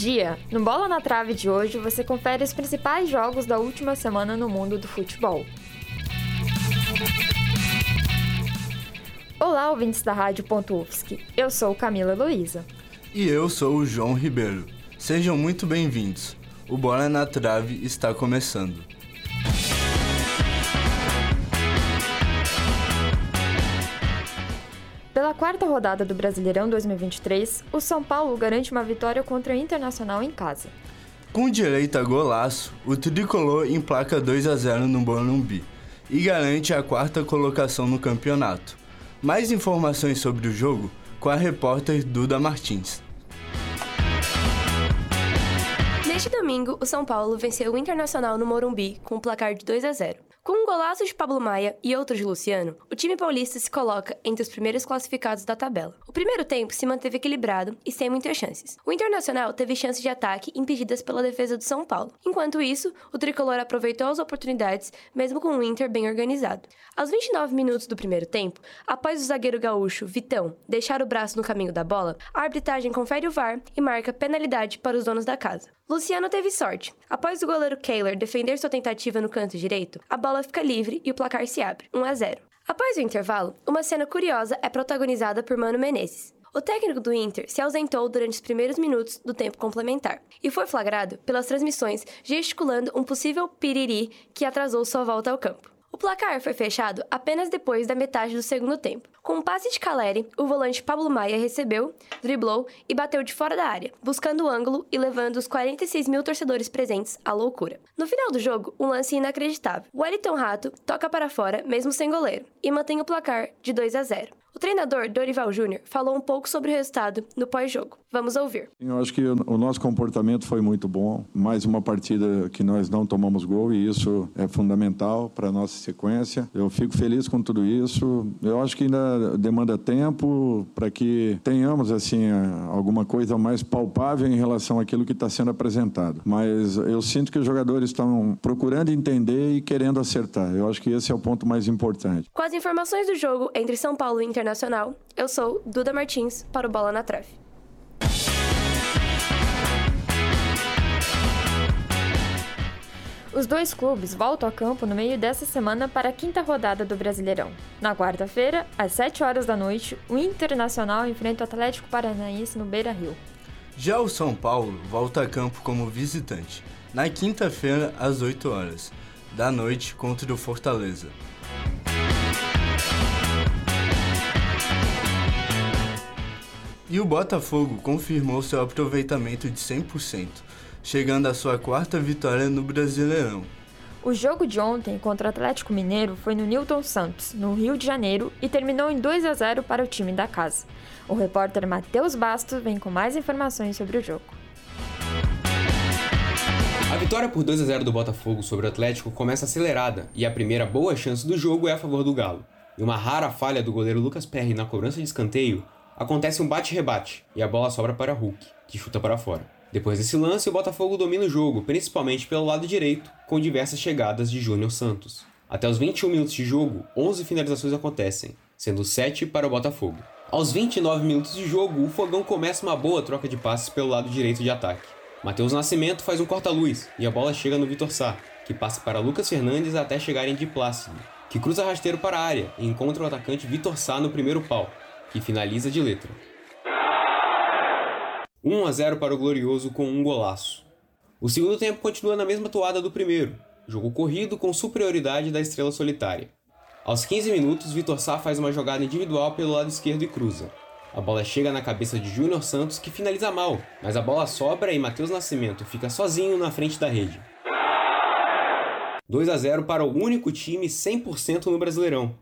Dia! No Bola na Trave de hoje você confere os principais jogos da última semana no mundo do futebol. Olá, ouvintes da Rádio. Eu sou Camila Luiza. E eu sou o João Ribeiro. Sejam muito bem-vindos. O Bola na Trave está começando. Quarta rodada do Brasileirão 2023, o São Paulo garante uma vitória contra o Internacional em casa. Com direito a golaço, o tricolor emplaca 2 a 0 no Morumbi e garante a quarta colocação no campeonato. Mais informações sobre o jogo com a repórter Duda Martins. Neste domingo, o São Paulo venceu o Internacional no Morumbi com um placar de 2 a 0. Golaço de Pablo Maia e outro de Luciano, o time paulista se coloca entre os primeiros classificados da tabela. O primeiro tempo se manteve equilibrado e sem muitas chances. O Internacional teve chances de ataque impedidas pela defesa do São Paulo. Enquanto isso, o tricolor aproveitou as oportunidades, mesmo com o Inter bem organizado. Aos 29 minutos do primeiro tempo, após o zagueiro gaúcho Vitão deixar o braço no caminho da bola, a arbitragem confere o VAR e marca penalidade para os donos da casa. Luciano teve sorte. Após o goleiro Kehler defender sua tentativa no canto direito, a bola fica livre e o placar se abre, 1 a 0. Após o intervalo, uma cena curiosa é protagonizada por Mano Menezes. O técnico do Inter se ausentou durante os primeiros minutos do tempo complementar e foi flagrado pelas transmissões gesticulando um possível piriri que atrasou sua volta ao campo. O placar foi fechado apenas depois da metade do segundo tempo. Com um passe de Caleri, o volante Pablo Maia recebeu, driblou e bateu de fora da área, buscando o ângulo e levando os 46 mil torcedores presentes à loucura. No final do jogo, um lance inacreditável. Wellington Rato toca para fora, mesmo sem goleiro, e mantém o placar de 2 a 0. O treinador Dorival Júnior falou um pouco sobre o resultado no pós-jogo. Vamos ouvir. Eu acho que o nosso comportamento foi muito bom. Mais uma partida que nós não tomamos gol e isso é fundamental para a nossa sequência. Eu fico feliz com tudo isso. Eu acho que ainda demanda tempo para que tenhamos assim alguma coisa mais palpável em relação àquilo que está sendo apresentado. Mas eu sinto que os jogadores estão procurando entender e querendo acertar. Eu acho que esse é o ponto mais importante. Com as informações do jogo entre São Paulo e Inter Internacional, eu sou Duda Martins para o Bola na Trave. Os dois clubes voltam a campo no meio dessa semana para a quinta rodada do Brasileirão. Na quarta-feira, às 7 horas da noite, o Internacional enfrenta o Atlético Paranaense no Beira-Rio. Já o São Paulo volta a campo como visitante, na quinta-feira, às 8 horas da noite, contra o Fortaleza. E o Botafogo confirmou seu aproveitamento de 100%, chegando à sua quarta vitória no Brasileirão. O jogo de ontem contra o Atlético Mineiro foi no Newton Santos, no Rio de Janeiro, e terminou em 2 a 0 para o time da casa. O repórter Matheus Bastos vem com mais informações sobre o jogo. A vitória por 2 a 0 do Botafogo sobre o Atlético começa acelerada e a primeira boa chance do jogo é a favor do Galo. E uma rara falha do goleiro Lucas Perry na cobrança de escanteio Acontece um bate-rebate e a bola sobra para Hulk, que chuta para fora. Depois desse lance, o Botafogo domina o jogo, principalmente pelo lado direito, com diversas chegadas de Júnior Santos. Até os 21 minutos de jogo, 11 finalizações acontecem, sendo 7 para o Botafogo. Aos 29 minutos de jogo, o Fogão começa uma boa troca de passes pelo lado direito de ataque. Matheus Nascimento faz um corta-luz e a bola chega no Vitor Sá, que passa para Lucas Fernandes até chegar em de Plácido, que cruza rasteiro para a área e encontra o atacante Vitor Sá no primeiro pau, que finaliza de letra. 1 a 0 para o Glorioso com um golaço. O segundo tempo continua na mesma toada do primeiro, jogo corrido com superioridade da estrela solitária. Aos 15 minutos, Vitor Sá faz uma jogada individual pelo lado esquerdo e cruza. A bola chega na cabeça de Júnior Santos, que finaliza mal, mas a bola sobra e Matheus Nascimento fica sozinho na frente da rede. 2 a 0 para o único time 100% no Brasileirão,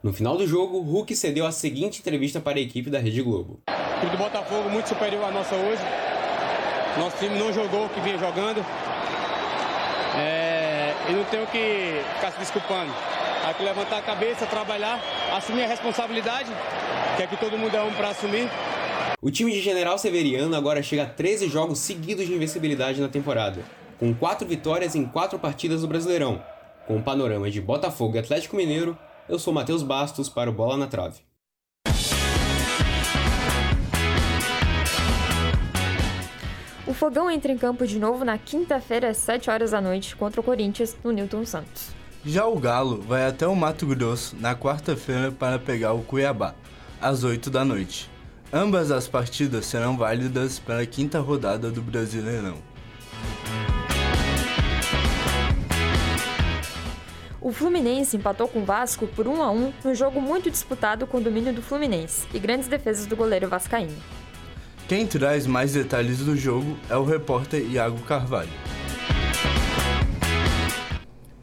no final do jogo, Hulk cedeu a seguinte entrevista para a equipe da Rede Globo. O time do Botafogo muito superior à nossa hoje. Nosso time não jogou o que vinha jogando. É, e não tenho que ficar se desculpando. Há que levantar a cabeça, trabalhar, assumir a responsabilidade, que é que todo mundo é um para assumir. O time de General Severiano agora chega a 13 jogos seguidos de invencibilidade na temporada, com 4 vitórias em 4 partidas do Brasileirão, com um panorama de Botafogo e Atlético Mineiro eu sou Matheus Bastos para o Bola na Trave. O Fogão entra em campo de novo na quinta-feira às 7 horas da noite contra o Corinthians no Newton Santos. Já o Galo vai até o Mato Grosso na quarta-feira para pegar o Cuiabá, às 8 da noite. Ambas as partidas serão válidas para a quinta rodada do Brasileirão. O Fluminense empatou com o Vasco por 1 a 1 no jogo muito disputado com o domínio do Fluminense e grandes defesas do goleiro vascaíno. Quem traz mais detalhes do jogo é o repórter Iago Carvalho.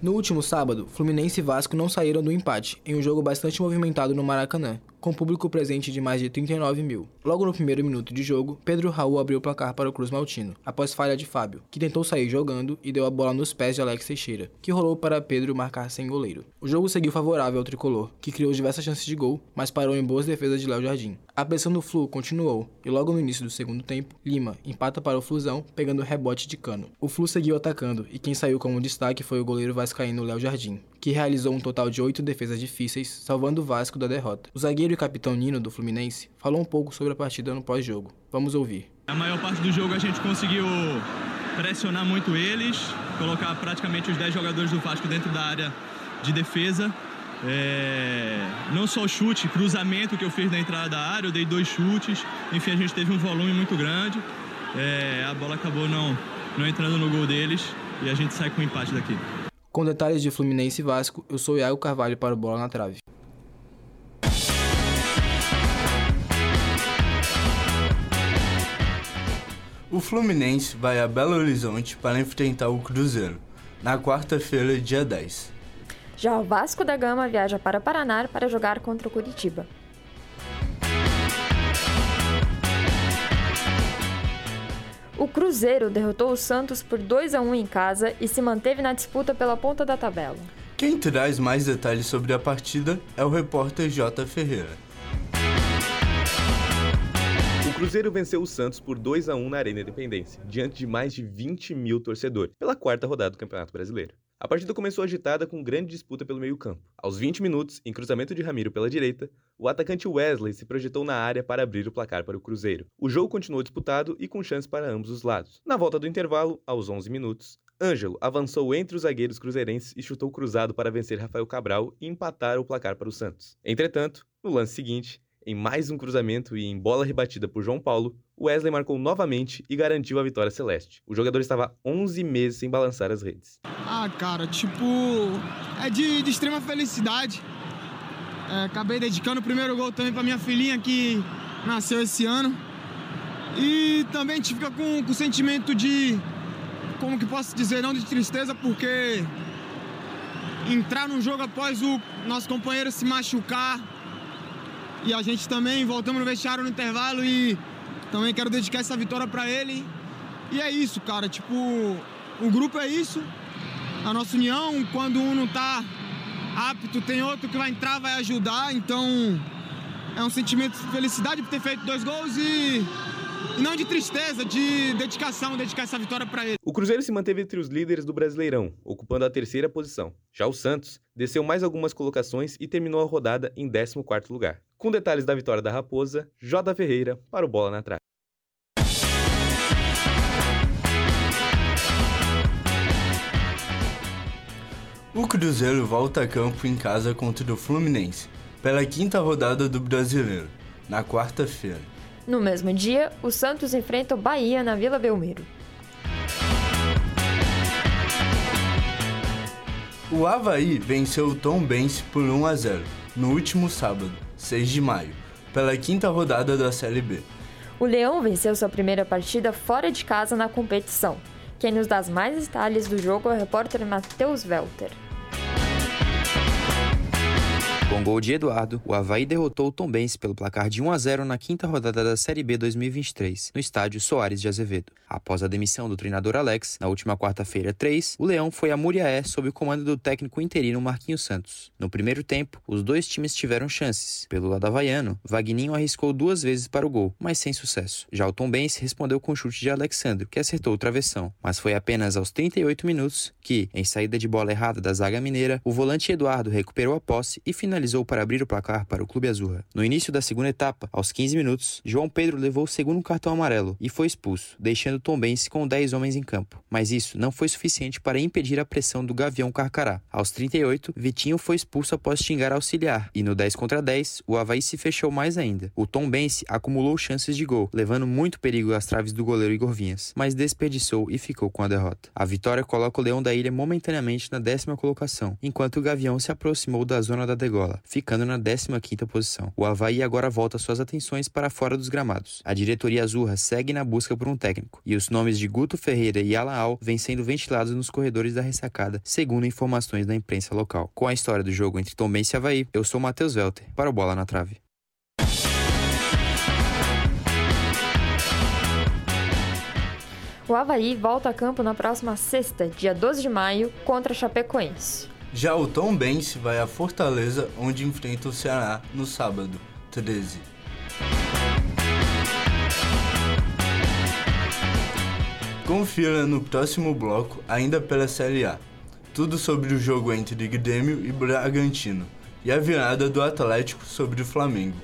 No último sábado, Fluminense e Vasco não saíram do empate, em um jogo bastante movimentado no Maracanã, com público presente de mais de 39 mil. Logo no primeiro minuto de jogo, Pedro Raul abriu o placar para o Cruz Maltino, após falha de Fábio, que tentou sair jogando e deu a bola nos pés de Alex Teixeira, que rolou para Pedro marcar sem goleiro. O jogo seguiu favorável ao tricolor, que criou diversas chances de gol, mas parou em boas defesas de Léo Jardim. A pressão do Flu continuou, e logo no início do segundo tempo, Lima empata para o Flusão, pegando rebote de cano. O Flu seguiu atacando, e quem saiu como destaque foi o goleiro vascaíno Léo Jardim, que realizou um total de oito defesas difíceis, salvando o Vasco da derrota. O zagueiro capitão Nino do Fluminense falou um pouco sobre a partida no pós-jogo. Vamos ouvir. A maior parte do jogo a gente conseguiu pressionar muito eles, colocar praticamente os 10 jogadores do Vasco dentro da área de defesa. É... não só chute, cruzamento que eu fiz na entrada da área, eu dei dois chutes. Enfim, a gente teve um volume muito grande. É... a bola acabou não, não entrando no gol deles e a gente sai com um empate daqui. Com detalhes de Fluminense e Vasco, eu sou Iago Carvalho para o Bola na Trave. O Fluminense vai a Belo Horizonte para enfrentar o Cruzeiro, na quarta-feira, dia 10. Já o Vasco da Gama viaja para Paraná para jogar contra o Curitiba. O Cruzeiro derrotou o Santos por 2 a 1 em casa e se manteve na disputa pela ponta da tabela. Quem traz mais detalhes sobre a partida é o repórter J. Ferreira. Cruzeiro venceu o Santos por 2 a 1 na Arena Independência, diante de mais de 20 mil torcedores, pela quarta rodada do Campeonato Brasileiro. A partida começou agitada com grande disputa pelo meio-campo. Aos 20 minutos, em cruzamento de Ramiro pela direita, o atacante Wesley se projetou na área para abrir o placar para o Cruzeiro. O jogo continuou disputado e com chances para ambos os lados. Na volta do intervalo, aos 11 minutos, Ângelo avançou entre os zagueiros cruzeirenses e chutou cruzado para vencer Rafael Cabral e empatar o placar para o Santos. Entretanto, no lance seguinte, em mais um cruzamento e em bola rebatida por João Paulo, Wesley marcou novamente e garantiu a vitória celeste. O jogador estava 11 meses sem balançar as redes. Ah, cara, tipo, é de, de extrema felicidade. É, acabei dedicando o primeiro gol também para minha filhinha que nasceu esse ano. E também a gente fica com, o sentimento de, como que posso dizer, não de tristeza, porque entrar num jogo após o nosso companheiro se machucar e a gente também voltamos no vestiário no intervalo e também quero dedicar essa vitória para ele. E é isso, cara. Tipo, o grupo é isso. A nossa união, quando um não tá apto, tem outro que vai entrar, vai ajudar. Então, é um sentimento de felicidade por ter feito dois gols e e não de tristeza, de dedicação, dedicar essa vitória para ele. O Cruzeiro se manteve entre os líderes do Brasileirão, ocupando a terceira posição. Já o Santos desceu mais algumas colocações e terminou a rodada em 14º lugar. Com detalhes da vitória da Raposa, J. Ferreira para o Bola na Trave. O Cruzeiro volta a campo em casa contra o Fluminense, pela quinta rodada do Brasileiro, na quarta-feira. No mesmo dia, o Santos enfrenta o Bahia na Vila Belmiro. O Havaí venceu o Tom Benz por 1 a 0 no último sábado, 6 de maio, pela quinta rodada da Série B. O Leão venceu sua primeira partida fora de casa na competição. Quem nos dá mais detalhes do jogo é o repórter Matheus Welter. Com gol de Eduardo, o Havaí derrotou o Tombense pelo placar de 1 a 0 na quinta rodada da Série B 2023, no estádio Soares de Azevedo. Após a demissão do treinador Alex, na última quarta-feira 3, o Leão foi a Muriaé sob o comando do técnico interino Marquinhos Santos. No primeiro tempo, os dois times tiveram chances. Pelo lado havaiano, Vagninho arriscou duas vezes para o gol, mas sem sucesso. Já o Tombense respondeu com chute de Alexandre, que acertou o travessão, mas foi apenas aos 38 minutos que, em saída de bola errada da zaga mineira, o volante Eduardo recuperou a posse e finalizou finalizou para abrir o placar para o Clube Azurra. No início da segunda etapa, aos 15 minutos, João Pedro levou o segundo cartão amarelo e foi expulso, deixando Tombense com 10 homens em campo. Mas isso não foi suficiente para impedir a pressão do Gavião Carcará. Aos 38, Vitinho foi expulso após xingar auxiliar, e no 10 contra 10, o Havaí se fechou mais ainda. O Tombense acumulou chances de gol, levando muito perigo às traves do goleiro Igor Vinhas, mas desperdiçou e ficou com a derrota. A vitória coloca o Leão da Ilha momentaneamente na décima colocação, enquanto o Gavião se aproximou da zona da degola, ficando na 15ª posição. O Havaí agora volta suas atenções para fora dos gramados. A diretoria azurra segue na busca por um técnico, e os nomes de Guto Ferreira e Alaal vêm sendo ventilados nos corredores da ressacada, segundo informações da imprensa local. Com a história do jogo entre Tombense e Havaí, eu sou Matheus Welter, para o Bola na Trave. O Havaí volta a campo na próxima sexta, dia 12 de maio, contra Chapecoense. Já o Tom Benz vai a Fortaleza, onde enfrenta o Ceará no sábado, 13. Confira no próximo bloco, ainda pela Série A, tudo sobre o jogo entre Grêmio e Bragantino e a virada do Atlético sobre o Flamengo.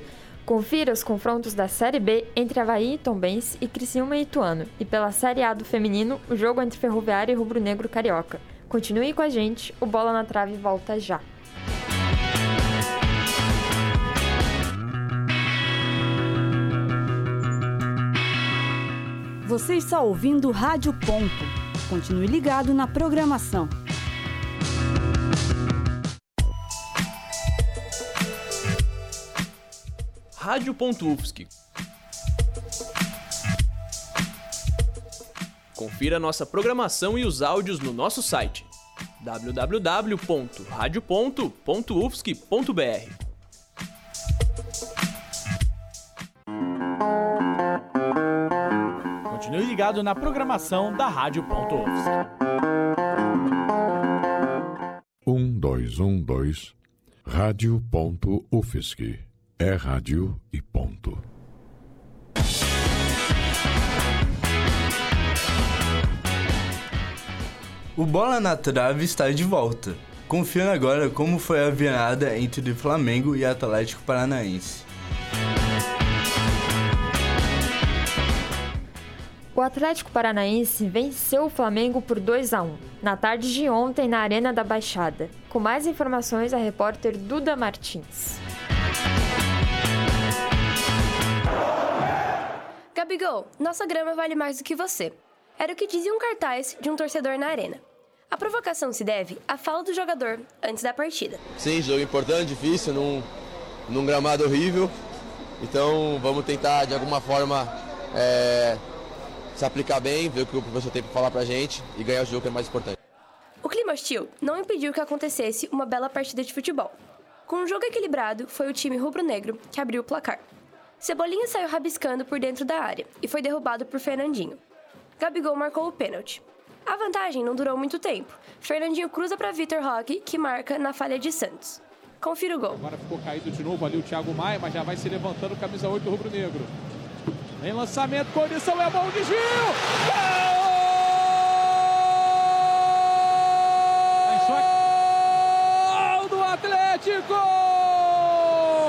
Confira os confrontos da Série B entre Havaí e Tombense e Criciúma e Ituano, e pela Série A do feminino, o jogo entre Ferroviário e Rubro Negro Carioca. Continue com a gente, o Bola na Trave volta já. Você está ouvindo Rádio Ponto. Continue ligado na programação. Rádio.UFSC. Confira nossa programação e os áudios no nosso site www.radio.ufsc.br. Continue ligado na programação da Rádio.UFSC. Um, dois, um, dois. Rádio.UFSC. É rádio e ponto. O Bola na Trave está de volta. Confira agora como foi a virada entre Flamengo e Atlético Paranaense. O Atlético Paranaense venceu o Flamengo por 2 a 1 na tarde de ontem na Arena da Baixada. Com mais informações, a repórter Duda Martins. Gabigol, nossa grama vale mais do que você. Era o que dizia um cartaz de um torcedor na arena. A provocação se deve à fala do jogador antes da partida. Sim, jogo importante, difícil, num, num gramado horrível. Então vamos tentar de alguma forma é, se aplicar bem, ver o que o professor tem para falar pra gente e ganhar o jogo que é mais importante. O clima hostil não impediu que acontecesse uma bela partida de futebol. Com um jogo equilibrado, foi o time rubro-negro que abriu o placar. Cebolinha saiu rabiscando por dentro da área e foi derrubado por Fernandinho. Gabigol marcou o pênalti. A vantagem não durou muito tempo. Fernandinho cruza para Vitor Roque, que marca na falha de Santos. Confira o gol. Agora ficou caído de novo ali o Thiago Maia, mas já vai se levantando, camisa 8 rubro-negro. Em lançamento, condição é bom, desvio! Gol! do Atlético!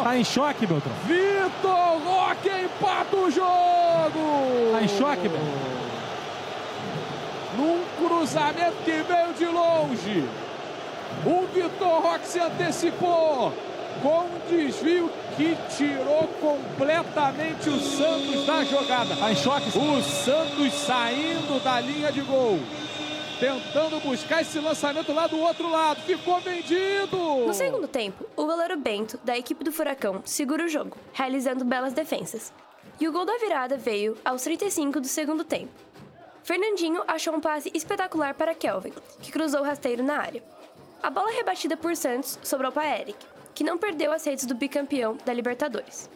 Tá em choque, Beltrão. Vitor Roque empata o jogo! Tá em choque, Beltrão. Num cruzamento que veio de longe. O Vitor Roque se antecipou com um desvio que tirou completamente o Santos da jogada. Tá em choque. O Santos saindo da linha de gol. Tentando buscar esse lançamento lá do outro lado. Ficou vendido! No segundo tempo, o goleiro Bento, da equipe do Furacão, segura o jogo, realizando belas defensas. E o gol da virada veio aos 35 do segundo tempo. Fernandinho achou um passe espetacular para Kelvin, que cruzou o rasteiro na área. A bola rebatida por Santos sobrou para Eric, que não perdeu as redes do bicampeão da Libertadores.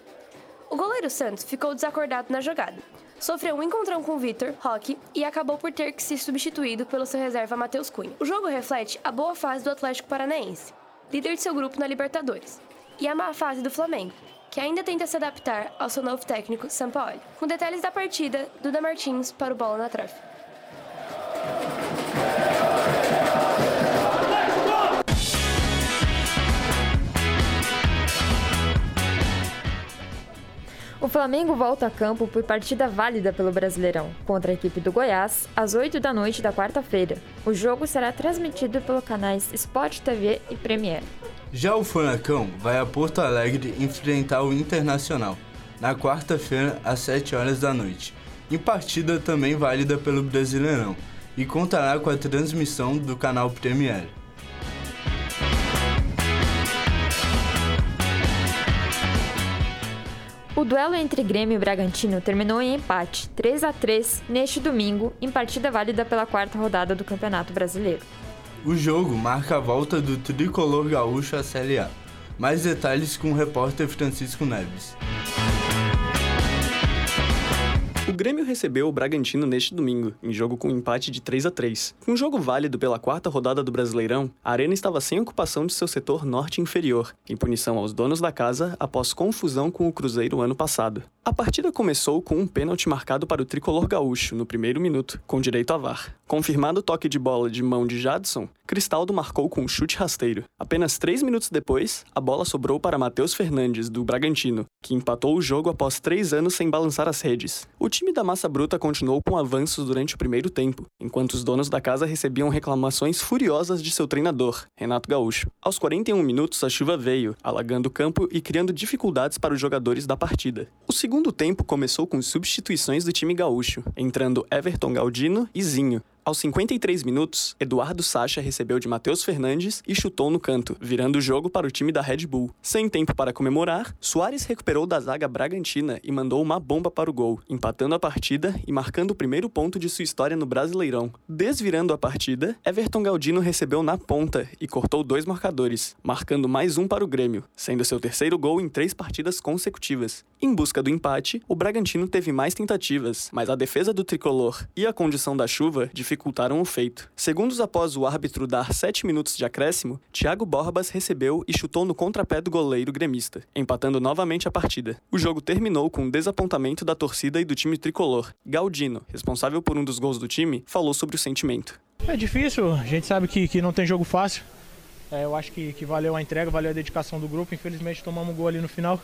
O goleiro Santos ficou desacordado na jogada. Sofreu um encontrão com Vitor Roque e acabou por ter que ser substituído pelo seu reserva Matheus Cunha. O jogo reflete a boa fase do Atlético Paranaense, líder de seu grupo na Libertadores, e a má fase do Flamengo, que ainda tenta se adaptar ao seu novo técnico, Sampaoli. Com detalhes da partida, Duda Martins para o Bola na Trave. O Flamengo volta a campo por partida válida pelo Brasileirão, contra a equipe do Goiás, às 8 da noite da quarta-feira. O jogo será transmitido pelos canais Sport TV e Premier. Já o Furacão vai a Porto Alegre enfrentar o Internacional, na quarta-feira, às 7 horas da noite, em partida também válida pelo Brasileirão, e contará com a transmissão do canal Premier. O duelo entre Grêmio e Bragantino terminou em empate, 3 a 3 neste domingo, em partida válida pela quarta rodada do Campeonato Brasileiro. O jogo marca a volta do tricolor gaúcho à Série A. Mais detalhes com o repórter Francisco Neves. O Grêmio recebeu o Bragantino neste domingo, em jogo com um empate de 3 a 3. Com um jogo válido pela quarta rodada do Brasileirão, a Arena estava sem ocupação de seu setor norte inferior, em punição aos donos da casa após confusão com o Cruzeiro ano passado. A partida começou com um pênalti marcado para o tricolor gaúcho no primeiro minuto, com direito a VAR. Confirmado o toque de bola de mão de Jadson, Cristaldo marcou com um chute rasteiro. Apenas três minutos depois, a bola sobrou para Matheus Fernandes, do Bragantino, que empatou o jogo após três anos sem balançar as redes. O time da Massa Bruta continuou com avanços durante o primeiro tempo, enquanto os donos da casa recebiam reclamações furiosas de seu treinador, Renato Gaúcho. Aos 41 minutos, a chuva veio, alagando o campo e criando dificuldades para os jogadores da partida. O segundo tempo começou com substituições do time gaúcho, entrando Everton Galdino e Zinho, aos 53 minutos, Eduardo Sacha recebeu de Matheus Fernandes e chutou no canto, virando o jogo para o time da Red Bull. Sem tempo para comemorar, Soares recuperou da zaga Bragantina e mandou uma bomba para o gol, empatando a partida e marcando o primeiro ponto de sua história no Brasileirão. Desvirando a partida, Everton Galdino recebeu na ponta e cortou dois marcadores, marcando mais um para o Grêmio, sendo seu terceiro gol em três partidas consecutivas. Em busca do empate, o Bragantino teve mais tentativas, mas a defesa do tricolor e a condição da chuva dificultaram dificultaram o feito. Segundos após o árbitro dar 7 minutos de acréscimo, Thiago Borbas recebeu e chutou no contrapé do goleiro gremista, empatando novamente a partida. O jogo terminou com um desapontamento da torcida e do time tricolor. Galdino, responsável por um dos gols do time, falou sobre o sentimento. É difícil, a gente sabe que, que não tem jogo fácil. É, eu acho que, que valeu a entrega, valeu a dedicação do grupo. Infelizmente tomamos um gol ali no final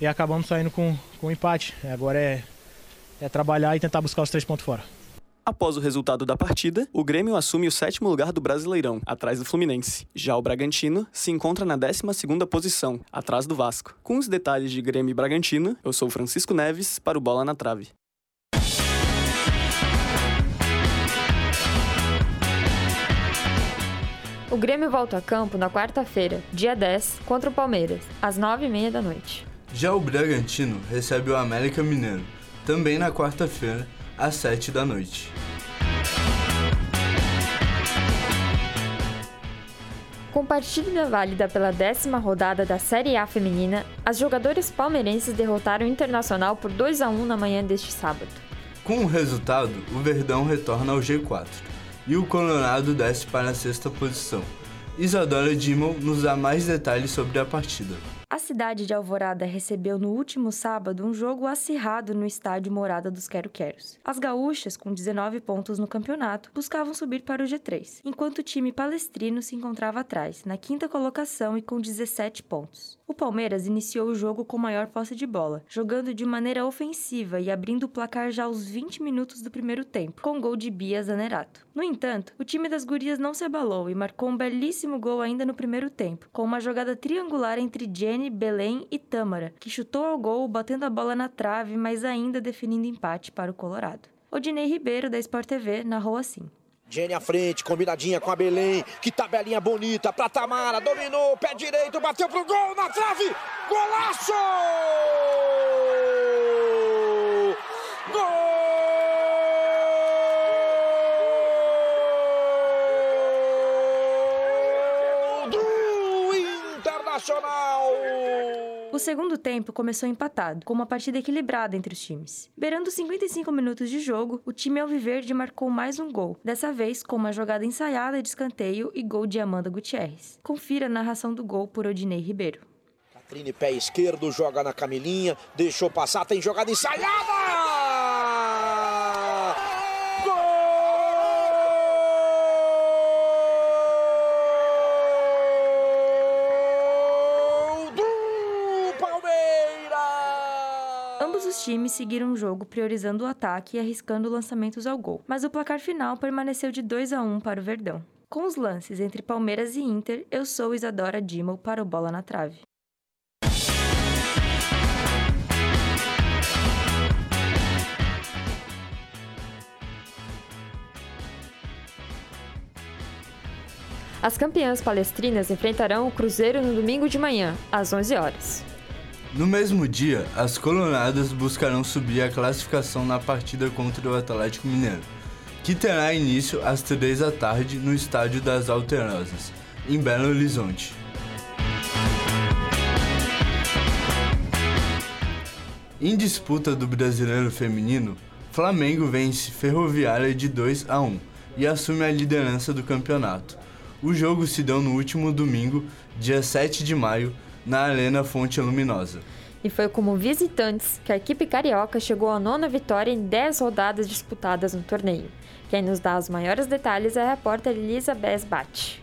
e acabamos saindo com, com um empate. Agora é, é trabalhar e tentar buscar os três pontos fora. Após o resultado da partida, o Grêmio assume o sétimo lugar do Brasileirão, atrás do Fluminense. Já o Bragantino se encontra na 12ª posição, atrás do Vasco. Com os detalhes de Grêmio e Bragantino, eu sou Francisco Neves para o Bola na Trave. O Grêmio volta a campo na quarta-feira, dia 10, contra o Palmeiras, às 9h30 da noite. Já o Bragantino recebe o América Mineiro, também na quarta-feira, às 7 da noite. Com partida válida pela décima rodada da Série A feminina, as jogadoras palmeirenses derrotaram o Internacional por 2 a 1 na manhã deste sábado. Com o resultado, o Verdão retorna ao G4 e o Colorado desce para a sexta posição. Isadora Dimon nos dá mais detalhes sobre a partida. A cidade de Alvorada recebeu no último sábado um jogo acirrado no estádio Morada dos Quero-Queros. As gaúchas, com 19 pontos no campeonato, buscavam subir para o G3, enquanto o time palestrino se encontrava atrás, na quinta colocação e com 17 pontos. O Palmeiras iniciou o jogo com maior posse de bola, jogando de maneira ofensiva e abrindo o placar já aos 20 minutos do primeiro tempo, com gol de Bia Zanerato. No entanto, o time das gurias não se abalou e marcou um belíssimo gol ainda no primeiro tempo, com uma jogada triangular entre Jenny Belém e Tâmara, que chutou ao gol, batendo a bola na trave, mas ainda definindo empate para o Colorado. Odinei Ribeiro, da Sport TV, narrou assim. Jenny à frente, combinadinha com a Belém. Que tabelinha bonita pra Tamara. Dominou, pé direito, bateu pro gol na trave. Golaço! O segundo tempo começou empatado, com uma partida equilibrada entre os times. Beirando 55 minutos de jogo, o time alviverde marcou mais um gol, dessa vez com uma jogada ensaiada de escanteio e gol de Amanda Gutierrez. Confira a narração do gol por Odinei Ribeiro. Catrine, pé esquerdo, joga na Camilinha, deixou passar, tem jogada ensaiada! Times seguiram o jogo priorizando o ataque e arriscando lançamentos ao gol, mas o placar final permaneceu de 2 a 1 para o Verdão. Com os lances entre Palmeiras e Inter, eu sou Isadora Dimmel para o Bola na Trave. As campeãs palestrinas enfrentarão o Cruzeiro no domingo de manhã, às 11 horas. No mesmo dia, as colonadas buscarão subir a classificação na partida contra o Atlético Mineiro, que terá início às 3 da tarde no Estádio das Alterosas, em Belo Horizonte. Em disputa do Brasileiro Feminino, Flamengo vence Ferroviária de 2 a 1 e assume a liderança do campeonato. O jogo se deu no último domingo, dia 7 de maio, na Arena Fonte Luminosa. E foi como visitantes que a equipe carioca chegou à nona vitória em 10 rodadas disputadas no torneio. Quem nos dá os maiores detalhes é a repórter Elizabeth Bate.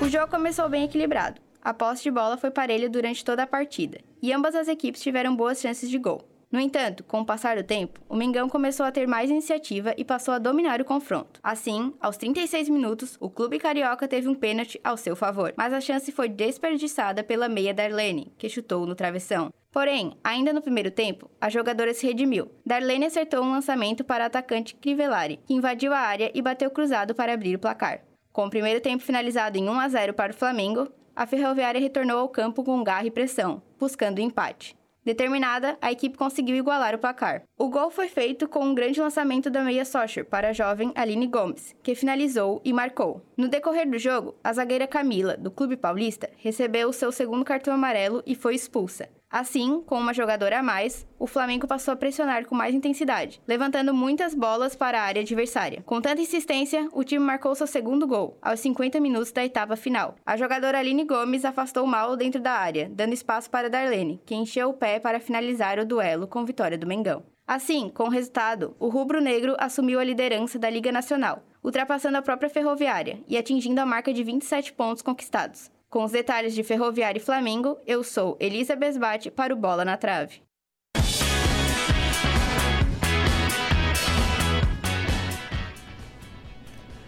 O jogo começou bem equilibrado. A posse de bola foi parelha durante toda a partida, e ambas as equipes tiveram boas chances de gol. No entanto, com o passar do tempo, o Mengão começou a ter mais iniciativa e passou a dominar o confronto. Assim, aos 36 minutos, o clube carioca teve um pênalti ao seu favor, mas a chance foi desperdiçada pela meia Darlene, que chutou no travessão. Porém, ainda no primeiro tempo, a jogadora se redimiu. Darlene acertou um lançamento para a atacante Crivellari, que invadiu a área e bateu cruzado para abrir o placar. Com o primeiro tempo finalizado em 1 a 0 para o Flamengo, a Ferroviária retornou ao campo com garra e pressão, buscando o empate. Determinada, a equipe conseguiu igualar o placar. O gol foi feito com um grande lançamento da meia Socher para a jovem Aline Gomes, que finalizou e marcou. No decorrer do jogo, a zagueira Camila, do Clube Paulista, recebeu o seu segundo cartão amarelo e foi expulsa. Assim, com uma jogadora a mais, o Flamengo passou a pressionar com mais intensidade, levantando muitas bolas para a área adversária. Com tanta insistência, o time marcou seu segundo gol, aos 50 minutos da etapa final. A jogadora Aline Gomes afastou mal dentro da área, dando espaço para Darlene, que encheu o pé para finalizar o duelo com vitória do Mengão. Assim, com o resultado, o rubro-negro assumiu a liderança da Liga Nacional, ultrapassando a própria Ferroviária e atingindo a marca de 27 pontos conquistados. Com os detalhes de Ferroviária e Flamengo, eu sou Elisa Besbate para o Bola na Trave.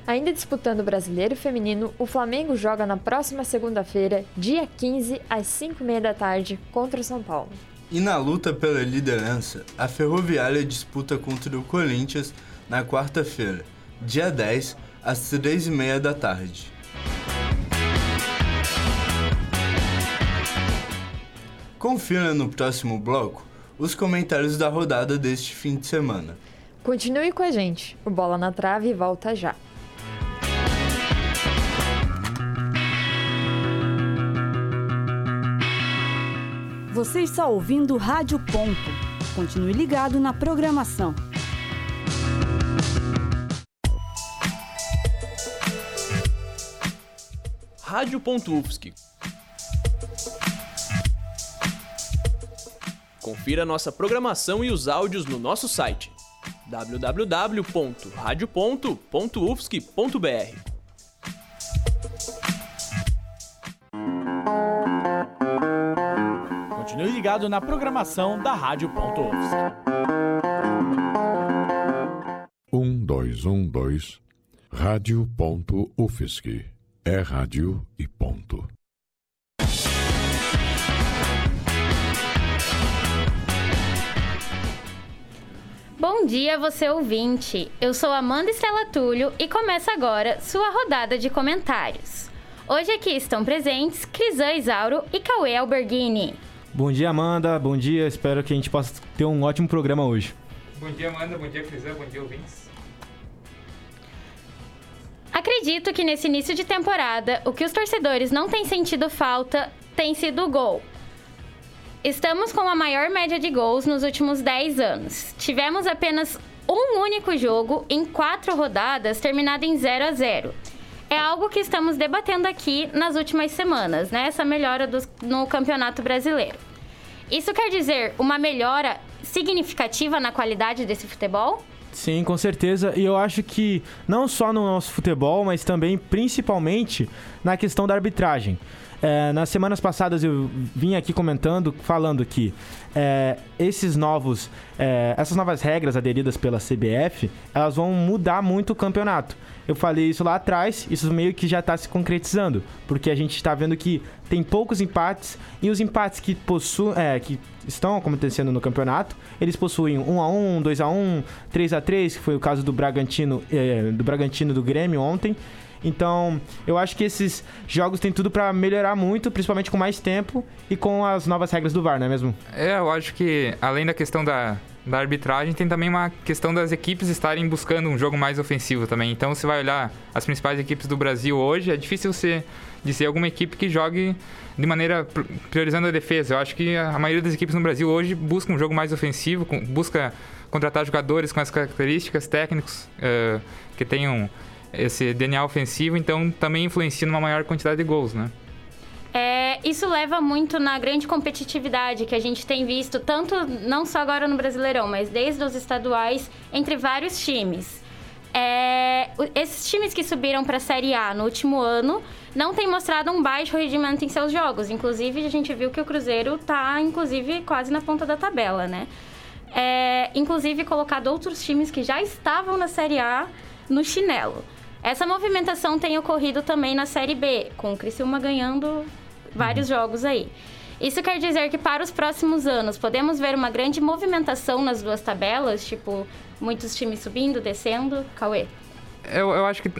Ainda disputando o Brasileiro Feminino, o Flamengo joga na próxima segunda-feira, dia 15, às 5h30 da tarde, contra o São Paulo. E na luta pela liderança, a Ferroviária disputa contra o Corinthians na quarta-feira, dia 10, às 3h30 da tarde. Confira no próximo bloco os comentários da rodada deste fim de semana. Continue com a gente. O Bola na Trave volta já. Você está ouvindo Rádio Ponto. Continue ligado na programação. Rádio.UFSC. Confira nossa programação e os áudios no nosso site www.radio.ufsc.br. Continue ligado na programação da Rádio.UFSC. Um, dois, um, dois. Rádio.UFSC. É rádio e ponto. Bom dia, você ouvinte. Eu sou Amanda Estela Túlio e começa agora sua rodada de comentários. Hoje aqui estão presentes Crisan Isauro e Cauê Alberghini. Bom dia, Amanda. Bom dia. Espero que a gente possa ter um ótimo programa hoje. Bom dia, Amanda. Bom dia, Crisan. Bom dia, ouvintes. Acredito que nesse início de temporada, o que os torcedores não têm sentido falta tem sido o gol. Estamos com a maior média de gols nos últimos 10 anos. Tivemos apenas um único jogo em quatro rodadas terminado em 0 a 0 É algo que estamos debatendo aqui nas últimas semanas, né? Essa melhora do, no Campeonato Brasileiro. Isso quer dizer uma melhora significativa na qualidade desse futebol? Sim, com certeza. E eu acho que não só no nosso futebol, mas também principalmente na questão da arbitragem. É, nas semanas passadas eu vim aqui comentando, falando que é, esses novos, é, essas novas regras aderidas pela CBF, elas vão mudar muito o campeonato. Eu falei isso lá atrás, isso meio que já está se concretizando, porque a gente está vendo que tem poucos empates e os empates que possuem, é, que estão acontecendo no campeonato, eles possuem 1 a 1, 2 a 1, 3 a 3, que foi o caso do Bragantino, é, do Bragantino do Grêmio ontem. Então, eu acho que esses jogos têm tudo para melhorar muito, principalmente com mais tempo e com as novas regras do VAR, não é mesmo? É, eu acho que além da questão da, da arbitragem, tem também uma questão das equipes estarem buscando um jogo mais ofensivo também. Então, você vai olhar as principais equipes do Brasil hoje, é difícil você dizer alguma equipe que jogue de maneira priorizando a defesa. Eu acho que a maioria das equipes no Brasil hoje busca um jogo mais ofensivo, busca contratar jogadores com as características técnicos uh, que tenham esse DNA ofensivo, então também influencia numa maior quantidade de gols, né? É, isso leva muito na grande competitividade que a gente tem visto, tanto não só agora no Brasileirão, mas desde os estaduais, entre vários times. É, esses times que subiram para a Série A no último ano não têm mostrado um baixo rendimento em seus jogos. Inclusive, a gente viu que o Cruzeiro está, inclusive, quase na ponta da tabela, né? É, inclusive, colocado outros times que já estavam na Série A no chinelo. Essa movimentação tem ocorrido também na Série B, com o Criciúma ganhando vários uhum. jogos aí. Isso quer dizer que para os próximos anos podemos ver uma grande movimentação nas duas tabelas, tipo, muitos times subindo, descendo? Cauê? Eu, eu acho que uh,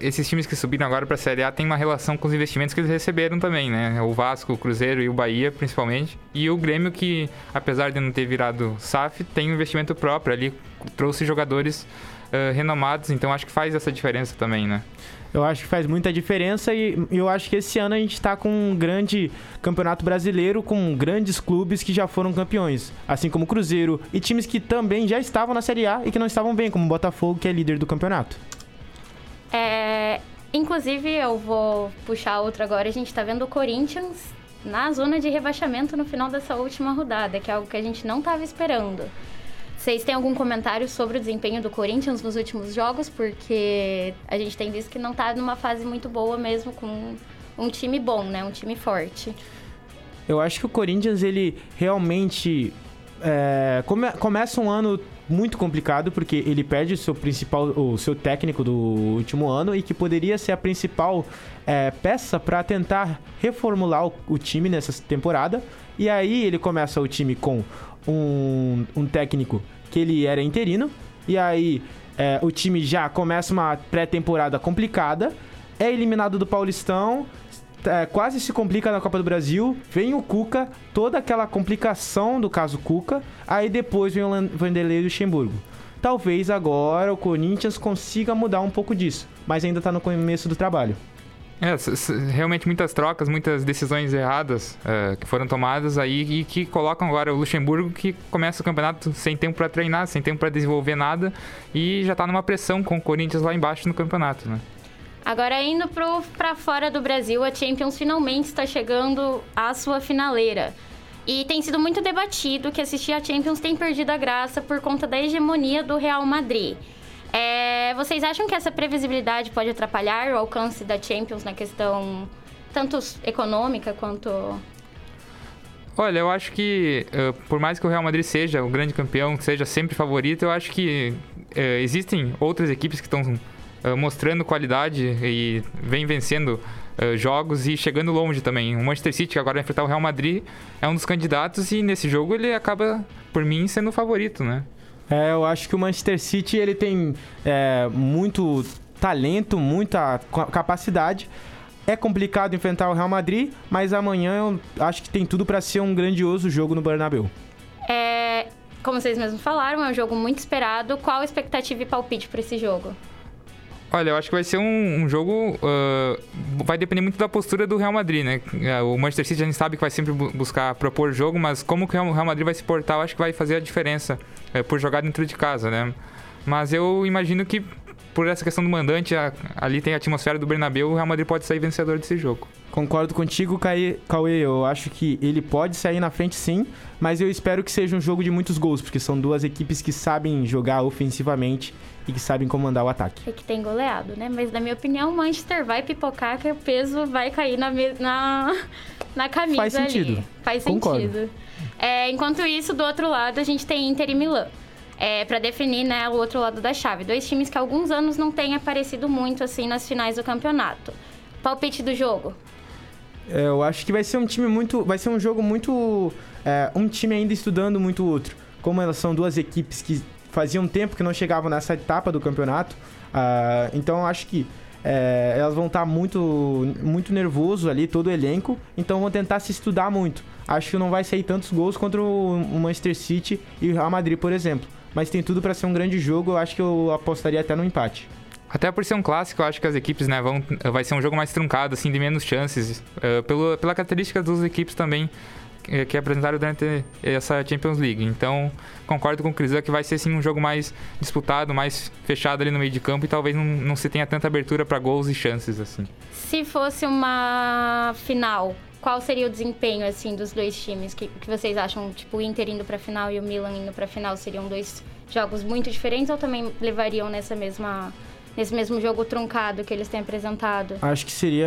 esses times que subiram agora para a Série A têm uma relação com os investimentos que eles receberam também, né? O Vasco, o Cruzeiro e o Bahia, principalmente. E o Grêmio, que apesar de não ter virado SAF, tem um investimento próprio ali, trouxe jogadores uh, renomados, então acho que faz essa diferença também, né? Eu acho que faz muita diferença e eu acho que esse ano a gente está com um grande campeonato brasileiro com grandes clubes que já foram campeões, assim como o Cruzeiro e times que também já estavam na Série A e que não estavam bem, como o Botafogo, que é líder do campeonato. É, inclusive, eu vou puxar outro agora. A gente está vendo o Corinthians na zona de rebaixamento no final dessa última rodada, que é algo que a gente não estava esperando. Vocês têm algum comentário sobre o desempenho do Corinthians nos últimos jogos? Porque a gente tem visto que não está numa fase muito boa mesmo com um time bom, né? Um time forte. Eu acho que o Corinthians, ele realmente é, come, começa um ano muito complicado porque ele perde o seu principal, o seu técnico do último ano e que poderia ser a principal é, peça para tentar reformular o, o, time nessa temporada. E aí ele começa o time com um, um técnico que ele era interino. E aí é, o time já começa uma pré-temporada complicada. É eliminado do Paulistão. É, quase se complica na Copa do Brasil. Vem o Cuca, toda aquela complicação do caso Cuca. Aí depois vem o Vanderlei Luxemburgo. Talvez agora o Corinthians consiga mudar um pouco disso, mas ainda está no começo do trabalho. É, realmente muitas trocas, muitas decisões erradas é, que foram tomadas aí e que colocam agora o Luxemburgo que começa o campeonato sem tempo para treinar, sem tempo para desenvolver nada e já está numa pressão com o Corinthians lá embaixo no campeonato, né? Agora indo para fora do Brasil, a Champions finalmente está chegando à sua finaleira. E tem sido muito debatido que assistir a Champions tem perdido a graça por conta da hegemonia do Real Madrid. É, vocês acham que essa previsibilidade pode atrapalhar o alcance da Champions na questão tanto econômica quanto Olha, eu acho que uh, por mais que o Real Madrid seja o grande campeão, seja sempre favorito, eu acho que uh, existem outras equipes que estão uh, mostrando qualidade e vem vencendo jogos e chegando longe também. O Manchester City, que agora vai enfrentar o Real Madrid, é um dos candidatos e nesse jogo ele acaba, por mim, sendo o favorito, né? É, eu acho que o Manchester City ele tem é, muito talento, muita capacidade. É complicado enfrentar o Real Madrid, mas amanhã eu acho que tem tudo para ser um grandioso jogo no Bernabéu. É, como vocês mesmos falaram, é um jogo muito esperado. Qual a expectativa e palpite para esse jogo? Olha, eu acho que vai ser um, um jogo. Uh, vai depender muito da postura do Real Madrid, né? É, o Manchester City a gente sabe que vai sempre buscar propor jogo, mas como que o Real Madrid vai se portar, eu acho que vai fazer a diferença uh, por jogar dentro de casa, né? Mas eu imagino que por essa questão do mandante, a, ali tem a atmosfera do Bernabéu, o Real Madrid pode sair vencedor desse jogo. Concordo contigo, Cauê. Eu acho que ele pode sair na frente sim, mas eu espero que seja um jogo de muitos gols, porque são duas equipes que sabem jogar ofensivamente e que sabem comandar o ataque. É que tem goleado, né? Mas na minha opinião, o Manchester vai pipocar, que o peso vai cair na, na, na camisa Faz sentido. Ali. Faz Concordo. sentido. É, enquanto isso, do outro lado, a gente tem Inter e Milan. É, para definir né, o outro lado da chave. Dois times que há alguns anos não têm aparecido muito assim nas finais do campeonato. Palpite do jogo. É, eu acho que vai ser um time muito. Vai ser um jogo muito. É, um time ainda estudando muito o outro. Como elas são duas equipes que faziam tempo que não chegavam nessa etapa do campeonato. Uh, então acho que é, elas vão estar muito, muito nervoso ali, todo o elenco. Então vão tentar se estudar muito. Acho que não vai sair tantos gols contra o Manchester City e o Real Madrid, por exemplo. Mas tem tudo para ser um grande jogo. Eu acho que eu apostaria até no empate. Até por ser um clássico, eu acho que as equipes, né, vão, vai ser um jogo mais truncado, assim, de menos chances. Uh, pelo, pela característica das equipes também que, que apresentaram durante essa Champions League. Então, concordo com o Crisan que vai ser, sim, um jogo mais disputado, mais fechado ali no meio de campo e talvez não, não se tenha tanta abertura para gols e chances, assim. Se fosse uma final, qual seria o desempenho, assim, dos dois times? que, que vocês acham? Tipo, o Inter indo para final e o Milan indo para final seriam dois jogos muito diferentes ou também levariam nessa mesma nesse mesmo jogo truncado que eles têm apresentado? Acho que seria,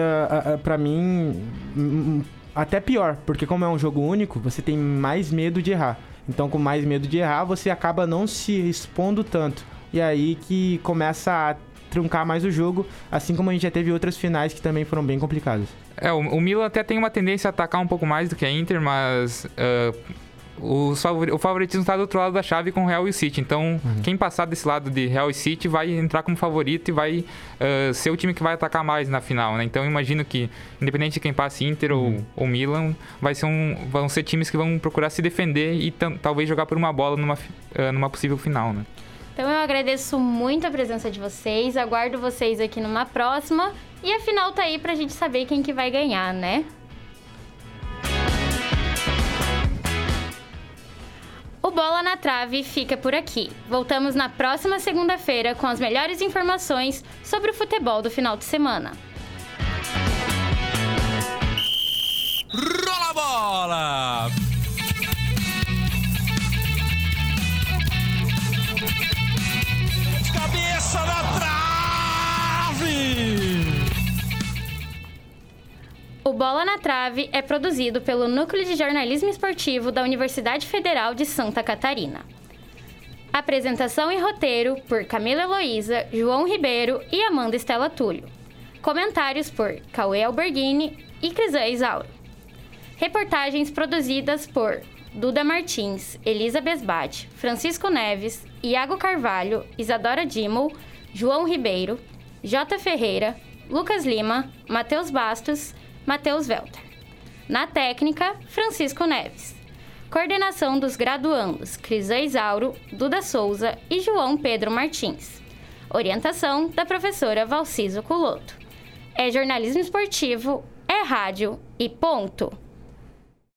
para mim, até pior, porque como é um jogo único, você tem mais medo de errar. Então, com mais medo de errar, você acaba não se expondo tanto. E aí que começa a truncar mais o jogo, assim como a gente já teve outras finais que também foram bem complicadas. É, o, o Milan até tem uma tendência a atacar um pouco mais do que a Inter, mas uh, o, o favoritismo está do outro lado da chave com o Real e o City. Então, uhum. quem passar desse lado de Real e City vai entrar como favorito e vai uh, ser o time que vai atacar mais na final, né? Então, imagino que, independente de quem passe Inter uhum. ou, ou Milan, vai ser um, vão ser times que vão procurar se defender e talvez jogar por uma bola numa, uh, numa possível final, né? Então, eu agradeço muito a presença de vocês, aguardo vocês aqui numa próxima. E a final tá aí pra gente saber quem que vai ganhar, né? O Bola na Trave fica por aqui. Voltamos na próxima segunda-feira com as melhores informações sobre o futebol do final de semana. Trave é produzido pelo Núcleo de Jornalismo Esportivo da Universidade Federal de Santa Catarina. Apresentação e roteiro por Camila Heloísa, João Ribeiro e Amanda Estela Túlio. Comentários por Cauê Alberghini e Crisan Isauro. Reportagens produzidas por Duda Martins, Elisa Besbate, Francisco Neves, Iago Carvalho, Isadora Dimol, João Ribeiro, J. Ferreira, Lucas Lima, Matheus Bastos Matheus Welter. Na técnica, Francisco Neves. Coordenação dos graduandos Crisa Isauro, Duda Souza e João Pedro Martins. Orientação da professora Valciso Culoto. É jornalismo esportivo, é rádio e ponto.